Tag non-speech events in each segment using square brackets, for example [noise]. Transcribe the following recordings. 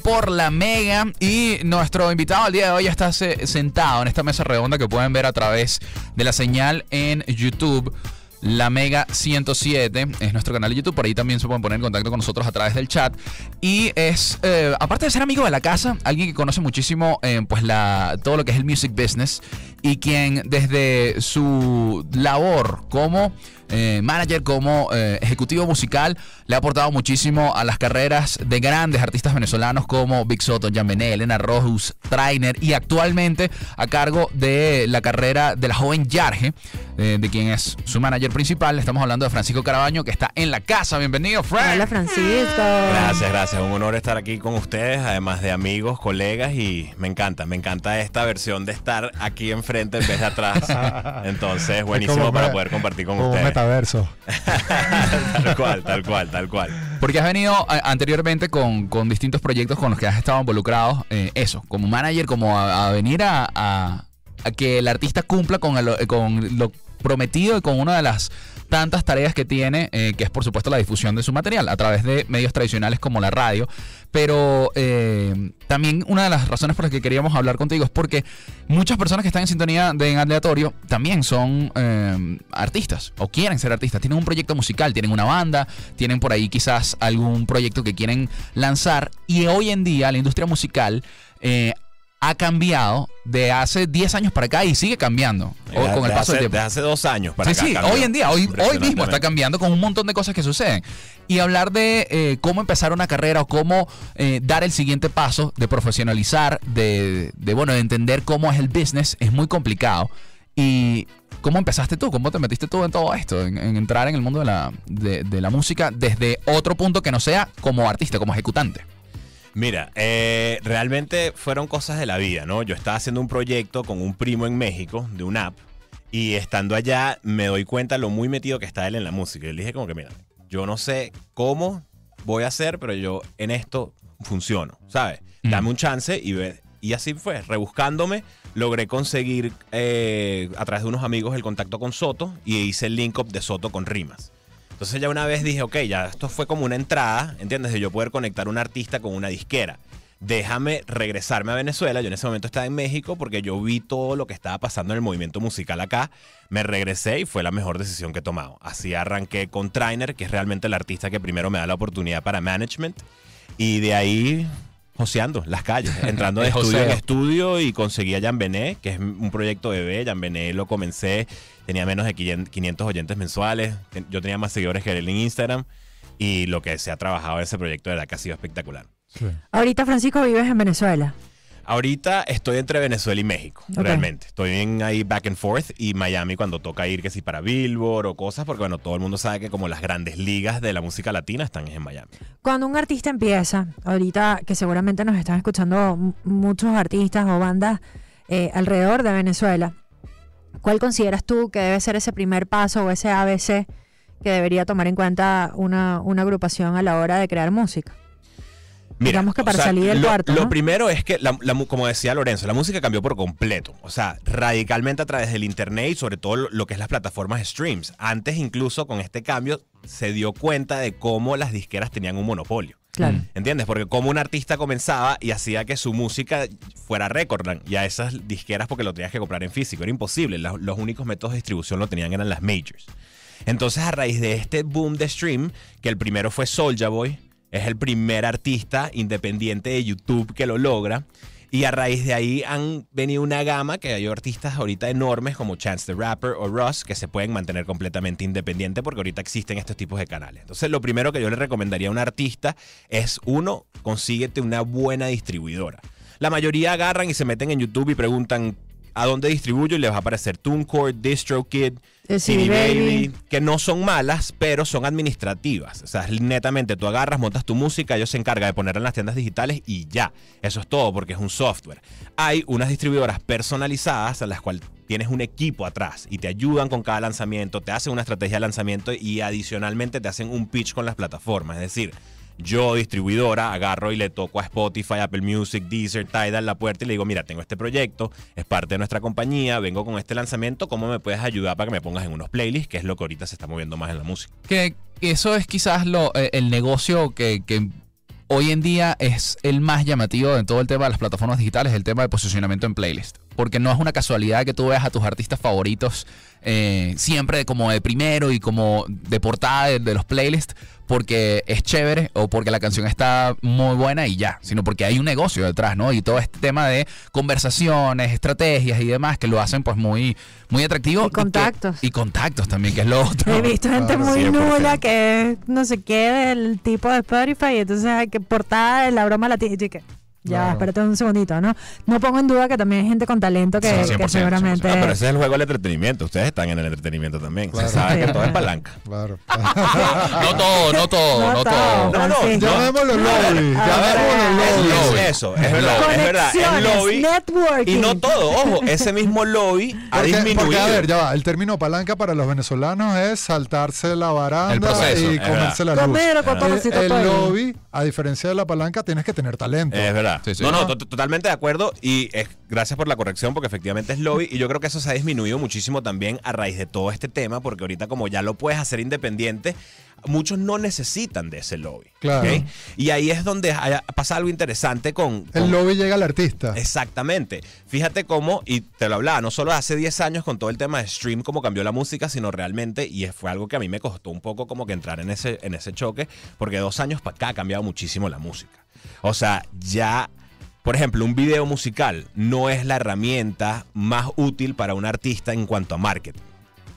por la Mega y nuestro invitado al día de hoy está sentado en esta mesa redonda que pueden ver a través de la señal en YouTube. La Mega 107 es nuestro canal de YouTube, por ahí también se pueden poner en contacto con nosotros a través del chat. Y es, eh, aparte de ser amigo de la casa, alguien que conoce muchísimo eh, pues la, todo lo que es el music business y quien desde su labor como eh, manager, como eh, ejecutivo musical, le ha aportado muchísimo a las carreras de grandes artistas venezolanos como Big Soto, Jan Bené, Elena Rojus, Trainer y actualmente a cargo de la carrera de la joven Yarge, eh, de quien es su manager principal. Estamos hablando de Francisco Carabaño, que está en la casa. Bienvenido, Frank. Hola, Francisco. Gracias, gracias. Un honor estar aquí con ustedes, además de amigos, colegas y me encanta, me encanta esta versión de estar aquí enfrente en vez de atrás. [laughs] Entonces, buenísimo para poder compartir con ustedes verso [laughs] tal cual, tal cual, tal cual. Porque has venido eh, anteriormente con, distintos proyectos con los que has estado involucrado, eh, eso, como manager, como a, venir a, que el artista cumpla con, con lo prometido y con una de las tantas tareas que tiene, eh, que es por supuesto la difusión de su material a través de medios tradicionales como la radio. Pero eh, también una de las razones por las que queríamos hablar contigo es porque muchas personas que están en sintonía de en aleatorio también son eh, artistas o quieren ser artistas. Tienen un proyecto musical, tienen una banda, tienen por ahí quizás algún proyecto que quieren lanzar. Y hoy en día la industria musical ha cambiado de hace 10 años para acá y sigue cambiando con el paso del tiempo. De hace dos años para sí, acá. Sí, hoy en día, hoy, hoy mismo está cambiando con un montón de cosas que suceden. Y hablar de eh, cómo empezar una carrera o cómo eh, dar el siguiente paso de profesionalizar, de, bueno, de entender cómo es el business, es muy complicado. Y ¿Cómo empezaste tú? ¿Cómo te metiste tú en todo esto? En, entrar en el mundo de la, de la música desde otro punto que no sea como artista, como ejecutante. Mira, eh, realmente fueron cosas de la vida, ¿no? Yo estaba haciendo un proyecto con un primo en México de una app y estando allá me doy cuenta lo muy metido que está él en la música. Y le dije como que, mira, yo no sé cómo voy a hacer, pero yo en esto funciono, ¿sabes? Dame un chance y ve. Y así fue, rebuscándome, logré conseguir eh, a través de unos amigos el contacto con Soto y hice el link up de Soto con rimas. Entonces ya una vez dije, ok, ya esto fue como una entrada, ¿entiendes? De yo poder conectar un artista con una disquera. Déjame regresarme a Venezuela. Yo en ese momento estaba en México porque yo vi todo lo que estaba pasando en el movimiento musical acá. Me regresé y fue la mejor decisión que he tomado. Así arranqué con Trainer, que es realmente el artista que primero me da la oportunidad para management. Y de ahí joseando las calles, [laughs] entrando de estudio en estudio y conseguí a Jan Bené, que es un proyecto bebé. Jan Bené lo comencé, tenía menos de 500 oyentes mensuales. Yo tenía más seguidores que él en Instagram. Y lo que se ha trabajado en ese proyecto, de verdad que ha sido espectacular. Ahorita, Francisco, vives en Venezuela. Ahorita estoy entre Venezuela y México, realmente. Estoy en ahí back and forth y Miami cuando toca ir que si para Billboard o cosas, porque bueno, todo el mundo sabe que como las grandes ligas de la música latina están en Miami. Cuando un artista empieza, ahorita que seguramente nos están escuchando muchos artistas o bandas eh, alrededor de Venezuela, ¿cuál consideras tú que debe ser ese primer paso o ese ABC que debería tomar en cuenta una, una agrupación a la hora de crear música? Digamos que para salir del lo, cuarto. Lo primero es que, como decía Lorenzo, la música cambió por completo. O sea, radicalmente a través del internet y sobre todo lo que es las plataformas streams. Antes, incluso con este cambio, se dio cuenta de cómo las disqueras tenían un monopolio. Claro. ¿Entiendes? Porque como un artista comenzaba y hacía que su música fuera récord y a esas disqueras porque lo tenías que comprar en físico. Era imposible. Los, los únicos métodos de distribución lo tenían eran las majors. Entonces, a raíz de este boom de stream, que el primero fue Soulja Boy, es el primer artista independiente de YouTube que lo logra. Y a raíz de ahí han venido una gama que hay artistas ahorita enormes como Chance the Rapper o Russ que se pueden mantener completamente independientes porque ahorita existen estos tipos de canales. Entonces lo primero que yo le recomendaría a un artista es uno, consíguete una buena distribuidora. La mayoría agarran y se meten en YouTube y preguntan a dónde distribuyo y les va a aparecer TuneCore, DistroKid, eh, CD Baby, que no son malas, pero son administrativas. O sea, netamente tú agarras, montas tu música, ellos se encargan de ponerla en las tiendas digitales y ya. Eso es todo porque es un software. Hay unas distribuidoras personalizadas a las cuales tienes un equipo atrás y te ayudan con cada lanzamiento, te hacen una estrategia de lanzamiento y adicionalmente te hacen un pitch con las plataformas. Es decir, yo, distribuidora, agarro y le toco a Spotify, Apple Music, Deezer, Tidal la puerta y le digo, mira, tengo este proyecto, es parte de nuestra compañía, vengo con este lanzamiento, ¿cómo me puedes ayudar para que me pongas en unos playlists? Que es lo que ahorita se está moviendo más en la música. Que eso es quizás lo, eh, el negocio que, hoy en día es el más llamativo de todo el tema de las plataformas digitales, el tema de posicionamiento en playlist. Porque no es una casualidad que tú veas a tus artistas favoritos eh, siempre como de primero y como de portada de, de los playlists porque es chévere o porque la canción está muy buena y ya, sino porque hay un negocio detrás, ¿no? Y todo este tema de conversaciones, estrategias y demás que lo hacen pues muy, muy atractivo. Y contactos. que- y contactos también, que es lo otro. He visto gente Claro, muy 100%. nula que no sé qué del tipo de Spotify y entonces hay que portada de la broma latina. Y que, ya, Claro. espérate un segundito, ¿no? No pongo en duda que también hay gente con talento que, Sí, que 100%, seguramente... Ah, pero ese es el juego del entretenimiento. Ustedes están en el entretenimiento también. Claro. Se sabe Sí. que todo es palanca. Claro. [laughs] [laughs] No todo, no todo, No no todo. todo. No, no, Francisco. Llamémoslo lobby. Ah, Llamémoslo es- lobby. lobby. Es eso, es verdad, es verdad. Es lobby. networking. Y no todo, ojo, [laughs] ese mismo lobby ha Porque, disminuido. porque, a ver, ya va, el término palanca para los venezolanos es saltarse la baranda El proceso, y comerse la luz. Comer el todo. lobby, a diferencia de la palanca, tienes que tener talento. Es verdad. Sí, sí. No, no, to- totalmente de acuerdo. Y es, gracias por la corrección, porque efectivamente es lobby. Y yo creo que eso se ha disminuido muchísimo también a raíz de todo este tema, porque ahorita, como ya lo puedes hacer independiente, muchos no necesitan de ese lobby. Claro. Y ahí es donde pasa algo interesante con. El con- lobby llega al artista. Exactamente. Fíjate cómo, y te lo hablaba, no solo hace 10 años con todo el tema de stream, cómo cambió la música, sino realmente, y fue algo que a mí me costó un poco como que entrar en ese, en ese choque, porque dos años para acá ha cambiado muchísimo la música. O sea, ya, por ejemplo, un video musical no es la herramienta más útil para un artista en cuanto a marketing.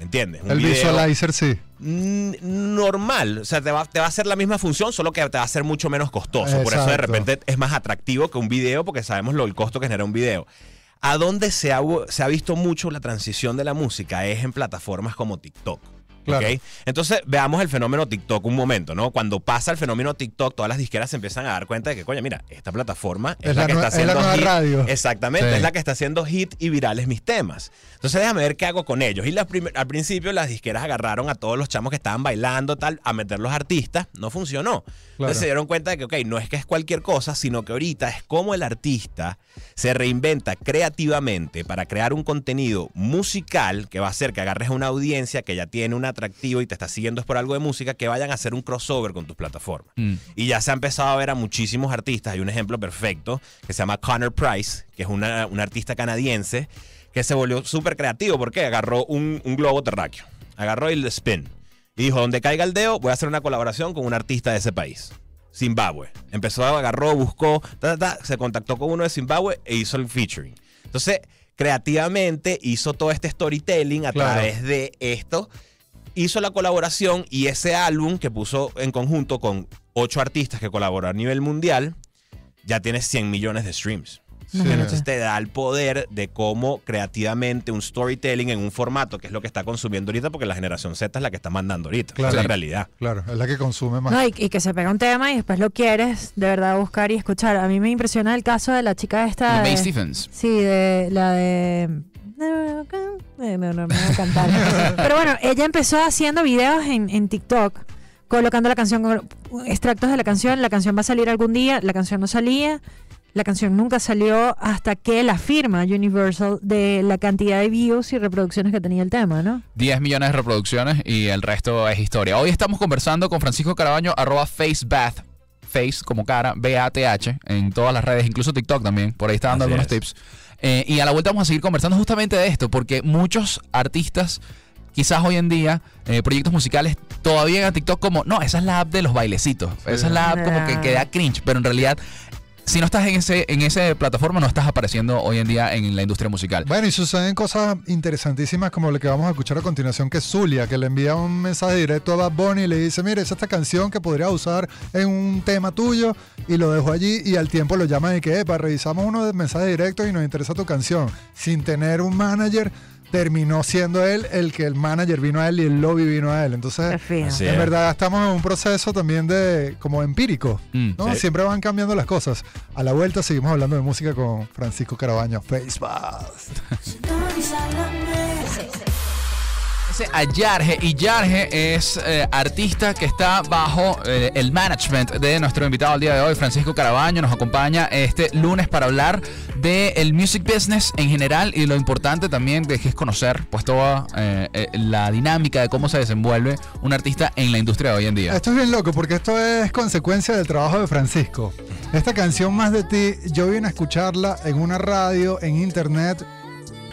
¿Entiendes? Un el video- visualizer sí. Normal. O sea, te va, te va a hacer la misma función, solo que te va a ser mucho menos costoso. Por eso de repente es más atractivo que un video, porque sabemos lo, el costo que genera un video. ¿A dónde se ha, se ha visto mucho la transición de la música? Es en plataformas como TikTok. Entonces, veamos el fenómeno TikTok un momento, ¿no? Cuando pasa el fenómeno TikTok, todas las disqueras se empiezan a dar cuenta de que, coño, mira, esta plataforma es, Es la, la que está es la haciendo nueva hit. radio. Exactamente, Sí. es la que está haciendo hit y virales mis temas. Entonces, déjame ver qué hago con ellos. Y las al principio las disqueras agarraron a todos los chamos que estaban bailando, tal, a meter los artistas. No funcionó. Entonces se dieron cuenta de que, ok, no es que es cualquier cosa, sino que ahorita es como el artista se reinventa creativamente para crear un contenido musical que va a hacer que agarres a una audiencia que ya tiene un atractivo y te está siguiendo es por algo de música, que vayan a hacer un crossover con tus plataformas. Mm. Y ya se ha empezado a ver a muchísimos artistas. Hay un ejemplo perfecto que se llama Connor Price, que es una, un artista canadiense que se volvió súper creativo porque agarró un, un globo terráqueo, agarró el spin y dijo, donde caiga el dedo, voy a hacer una colaboración con un artista de ese país. Zimbabue. Empezó, agarró, buscó, ta, ta, ta, se contactó con uno de Zimbabue e hizo el featuring. Entonces, creativamente hizo todo este storytelling a Claro. través de esto. Hizo la colaboración y ese álbum que puso en conjunto con ocho artistas que colaboró a nivel mundial, ya tiene 100 millones de streams. Sí. Entonces te da el poder de cómo creativamente un storytelling en un formato, que es lo que está consumiendo ahorita, porque la generación Z es la que está mandando ahorita. Claro. Es la realidad. Claro, es la que consume más. No, y, y que se pega un tema y después lo quieres de verdad buscar y escuchar. A mí me impresiona el caso de la chica esta. Mae de- Stephens. Sí, de la de. Eh, No, no me voy a cantar. [laughs] Pero bueno, ella empezó haciendo videos en, en TikTok, colocando la canción, extractos de la canción. La canción va a salir algún día, la canción no salía. La canción nunca salió hasta que la firma Universal de la cantidad de views y reproducciones que tenía el tema, ¿no? 10 millones de reproducciones y el resto es historia. Hoy estamos conversando con Francisco Carabaño, arroba facebath, face como cara, B-A-T-H, en todas las redes, incluso TikTok también, por ahí está dando Así algunos es. tips. Eh, y a la vuelta vamos a seguir conversando justamente de esto, porque muchos artistas, quizás hoy en día, eh, proyectos musicales, todavía en TikTok como, no, esa es la app de los bailecitos, esa es la app como que, que da cringe, pero en realidad... Si no estás en ese en esa plataforma, no estás apareciendo hoy en día en la industria musical. Bueno, y suceden cosas interesantísimas como la que vamos a escuchar a continuación, que es Zulia, que le envía un mensaje directo a Bad Bunny y le dice, mire, es esta canción que podría usar en un tema tuyo, y lo dejó allí y al tiempo lo llaman y que, epa, revisamos uno de mensajes directos y nos interesa tu canción. Sin tener un manager, terminó siendo él el que el manager vino a él y el lobby vino a él. Entonces, en es. verdad estamos en un proceso también de como empírico. Mm. ¿no? Sí. Siempre van cambiando las cosas. A la vuelta seguimos hablando de música con Francisco Carabaño. Facebook. A Yarge y Yarge es eh, artista que está bajo eh, el management de nuestro invitado al día de hoy, Francisco Carabaño. Nos acompaña este lunes para hablar del music business en general y lo importante también de que es conocer pues toda eh, la dinámica de cómo se desenvuelve un artista en la industria de hoy en día. Esto es bien loco porque esto es consecuencia del trabajo de Francisco. Esta canción Más de ti, yo vine a escucharla en una radio, en internet,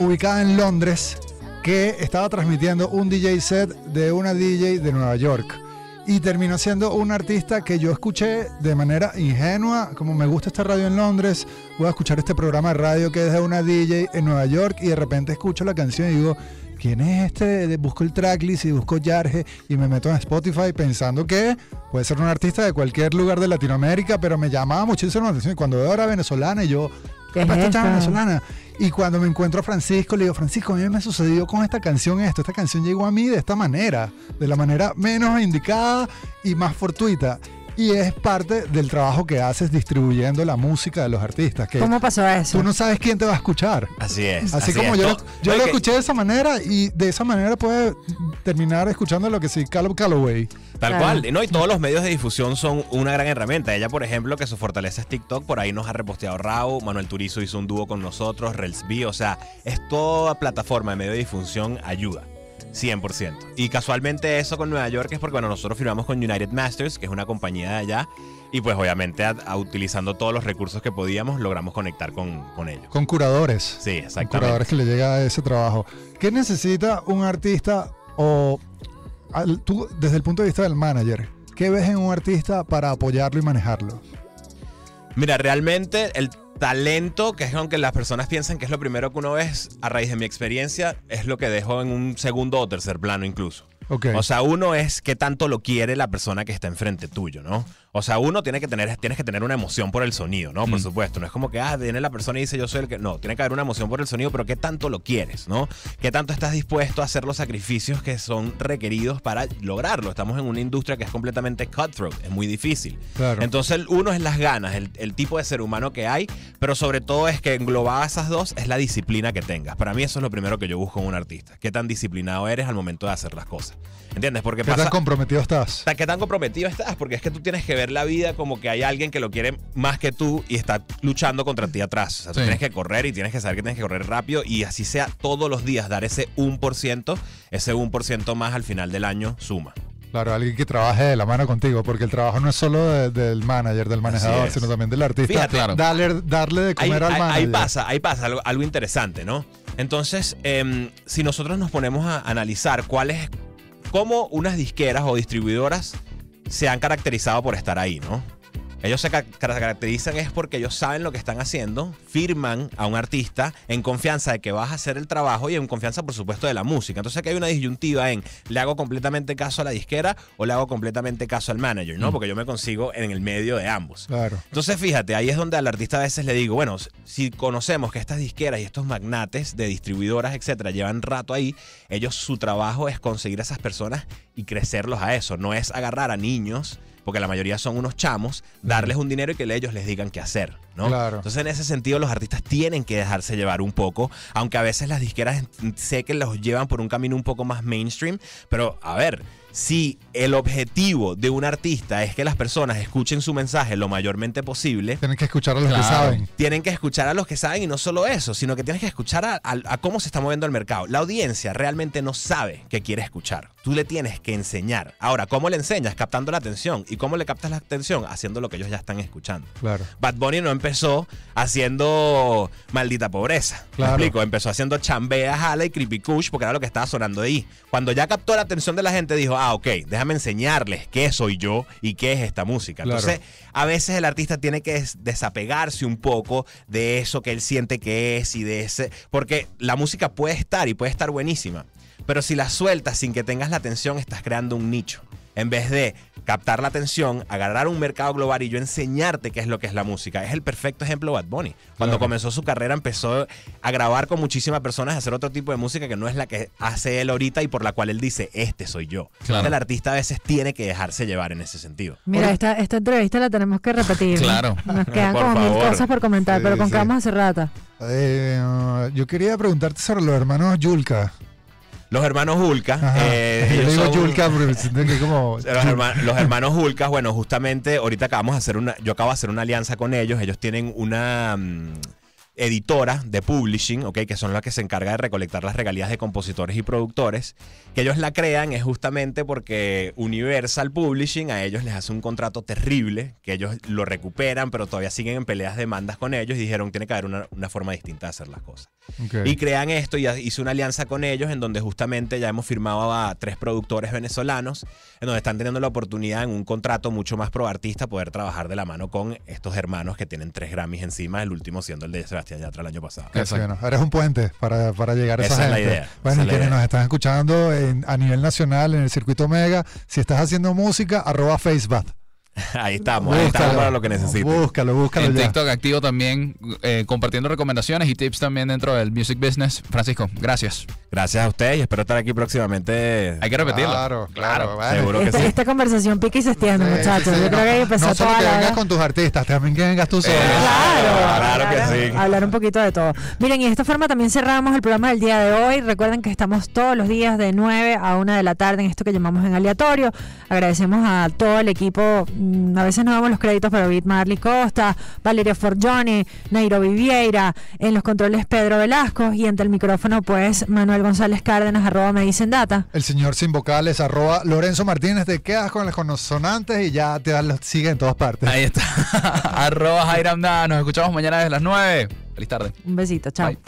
ubicada en Londres, que estaba transmitiendo un DJ set de una DJ de Nueva York. Y terminó siendo un artista que yo escuché de manera ingenua, como me gusta esta radio en Londres, voy a escuchar este programa de radio que es de una DJ en Nueva York y de repente escucho la canción y digo, ¿quién es este? Busco el tracklist y busco Yarge y me meto en Spotify pensando que puede ser un artista de cualquier lugar de Latinoamérica, pero me llamaba muchísimo la atención. Y cuando veo era venezolana y yo, ¿Qué es "Apa, esta chava es esto?" venezolana. Y cuando me encuentro a Francisco, le digo, Francisco, a mí me sucedió con esta canción esto. Esta canción llegó a mí de esta manera, de la manera menos indicada y más fortuita. Y es parte del trabajo que haces distribuyendo la música de los artistas. Que ¿Cómo pasó eso? tú no sabes quién te va a escuchar. Así es. Así, como es. yo, yo lo que- escuché de esa manera y de esa manera puede terminar escuchando lo que sí, Caleb Calloway. Tal Claro. cual. No, y todos los medios de difusión son una gran herramienta. Ella, por ejemplo, que su fortaleza es TikTok, por ahí nos ha reposteado Rao, Manuel Turizo hizo un dúo con nosotros, Relsby, o sea, es toda plataforma de medio de difusión ayuda. 100%. Y casualmente eso con Nueva York es porque, bueno, nosotros firmamos con United Masters, que es una compañía de allá, y pues obviamente a- a utilizando todos los recursos que podíamos, logramos conectar con, con ellos. Con curadores. Sí, Con exactamente. curadores que le llega a ese trabajo. ¿Qué necesita un artista o al- tú, desde el punto de vista del manager, qué ves en un artista para apoyarlo y manejarlo? Mira, realmente el talento, que es aunque las personas piensan que es lo primero que uno ve, a raíz de mi experiencia, es lo que dejo en un segundo o tercer plano incluso. Ok. O sea, uno es qué tanto lo quiere la persona que está enfrente tuyo, ¿no? O sea, uno tiene que tener, tienes que tener una emoción por el sonido, ¿no? Por supuesto. No es como que, ah, viene la persona y dice yo soy el que. No, tiene que haber una emoción por el sonido, pero qué tanto lo quieres, ¿no? ¿Qué tanto estás dispuesto a hacer los sacrificios que son requeridos para lograrlo? Estamos en una industria que es completamente cutthroat, es muy difícil. Claro. Entonces, uno es las ganas, el, el tipo de ser humano que hay, pero sobre todo es que englobada esas dos es la disciplina que tengas. Para mí eso es lo primero que yo busco en un artista. Qué tan disciplinado eres al momento de hacer las cosas. ¿Entiendes? Porque ¿Qué pasa... tan comprometido estás? ¿Qué tan comprometido estás? Porque es que tú tienes que ver la vida como que hay alguien que lo quiere más que tú y está luchando contra ti atrás. O sea, tú Sí. tienes que correr y tienes que saber que tienes que correr rápido y así sea todos los días dar ese 1%, ese 1% más al final del año suma. Claro, alguien que trabaje de la mano contigo, porque el trabajo no es solo de- del manager, del manejador, sino también del artista. Fíjate. Claro. Darle, darle de Ahí, comer al ahí- manager. ahí pasa, ahí pasa algo, algo interesante, ¿no? Entonces, em, si nosotros nos ponemos a analizar cuáles, cómo unas disqueras o distribuidoras se han caracterizado por estar ahí, ¿no? Ellos se ca- caracterizan es porque ellos saben lo que están haciendo, firman a un artista en confianza de que vas a hacer el trabajo y en confianza, por supuesto, de la música. Entonces aquí hay una disyuntiva en ¿le hago completamente caso a la disquera o le hago completamente caso al manager? ¿no? Porque yo me consigo en el medio de ambos. Claro. Entonces, fíjate, ahí es donde al artista a veces le digo, bueno, si conocemos que estas disqueras y estos magnates de distribuidoras, etcétera, llevan rato ahí, ellos su trabajo es conseguir a esas personas y crecerlos a eso. No es agarrar a niños, porque la mayoría son unos chamos, darles un dinero y que ellos les digan qué hacer, ¿no? Claro. Entonces, en ese sentido, los artistas tienen que dejarse llevar un poco, aunque a veces las disqueras sé que los llevan por un camino un poco más mainstream, pero a ver. Si el objetivo de un artista es que las personas escuchen su mensaje lo mayormente posible, Tienen que escuchar a los que Claro. saben. tienen que escuchar a los que saben y no solo eso, sino que tienes que escuchar a, a- a cómo se está moviendo el mercado. La audiencia realmente no sabe qué quiere escuchar. Tú le tienes que enseñar. Ahora, ¿cómo le enseñas? Captando la atención. ¿Y cómo le captas la atención? Haciendo lo que ellos ya están escuchando. Claro. Bad Bunny no empezó haciendo maldita pobreza. Claro. ¿Me explico? Empezó haciendo chambea, jala y creepy kush porque era lo que estaba sonando ahí. Cuando ya captó la atención de la gente, dijo, ah, ok, déjame enseñarles qué soy yo y qué es esta música. Claro. Entonces, a veces el artista tiene que des- desapegarse un poco de eso que él siente que es y de ese. Porque la música puede estar y puede estar buenísima. Pero si la sueltas sin que tengas la atención, estás creando un nicho. En vez de captar la atención, agarrar un mercado global y yo enseñarte qué es lo que es la música. Es el perfecto ejemplo Bad Bunny. Cuando Claro. comenzó su carrera empezó a grabar con muchísimas personas, a hacer otro tipo de música que no es la que hace él ahorita y por la cual él dice, este soy yo. Claro. El artista a veces tiene que dejarse llevar en ese sentido. Mira, esta, esta entrevista la tenemos que repetir. Claro. Nos [laughs] quedan Por como mil cosas por comentar, Sí, pero con sí. qué vamos a hacer rata. Eh, yo quería preguntarte sobre los hermanos Yulka. Los hermanos Hulka. Eh, [laughs] Yo digo son- porque siento que como... [laughs] los, herma- los hermanos Hulkas, bueno, justamente ahorita acabamos de hacer una, yo acabo de hacer una alianza con ellos. Ellos tienen una mm, editora de publishing, ¿ok? Que son las que se encarga de recolectar las regalías de compositores y productores. Que ellos la crean es justamente porque Universal Publishing a ellos les hace un contrato terrible, que ellos lo recuperan, pero todavía siguen en peleas demandas con ellos y dijeron tiene que haber una, una forma distinta de hacer las cosas. Ok. Y crean esto y hice una alianza con ellos en donde justamente ya hemos firmado a tres productores venezolanos, en donde están teniendo la oportunidad en un contrato mucho más pro artista poder trabajar de la mano con estos hermanos que tienen tres Grammys encima, el último siendo el de Sebastián Yatra el año pasado. Exacto. bueno. Eres un puente para, para llegar a esa, Esa es la gente. idea, Bueno, esa y quienes idea. nos están escuchando en- a nivel nacional en el circuito Mega, si estás haciendo música, arroba Facebook. [laughs] Ahí estamos, ahí estamos para lo que necesiten. Búscalo, búscalo En ya. TikTok activo también, eh, compartiendo recomendaciones y tips también dentro del music business. Francisco, gracias. Gracias a ustedes y espero estar aquí próximamente. Hay que repetirlo. Claro, claro. seguro que Esta, sí. esta conversación pica y se extiende, Sí, muchachos. sí, sí. Yo creo que hay que no, empezar no solo toda que la vengas hora- con tus artistas, también que vengas tú solo. Claro, Claro que sí. Hablar un poquito de todo. Miren, y de esta forma también cerramos el programa del día de hoy. Recuerden que estamos todos los días de 9 a 1 de la tarde en esto que llamamos en aleatorio. Agradecemos a todo el equipo. Mm, A veces no damos los créditos, pero Beat Marley Costa, Valeria Forgione, Nairobi Vieira, en los controles Pedro Velasco y ante el micrófono, pues Manuel González Cárdenas, arroba me dicen data. El señor sin vocales, arroba Lorenzo Martínez, te quedas con las consonantes y ya te das- sigue en todas partes. Ahí está. [laughs] Arroba Jairam. Nos escuchamos mañana desde las 9. Feliz tarde. Un besito, chao. Bye.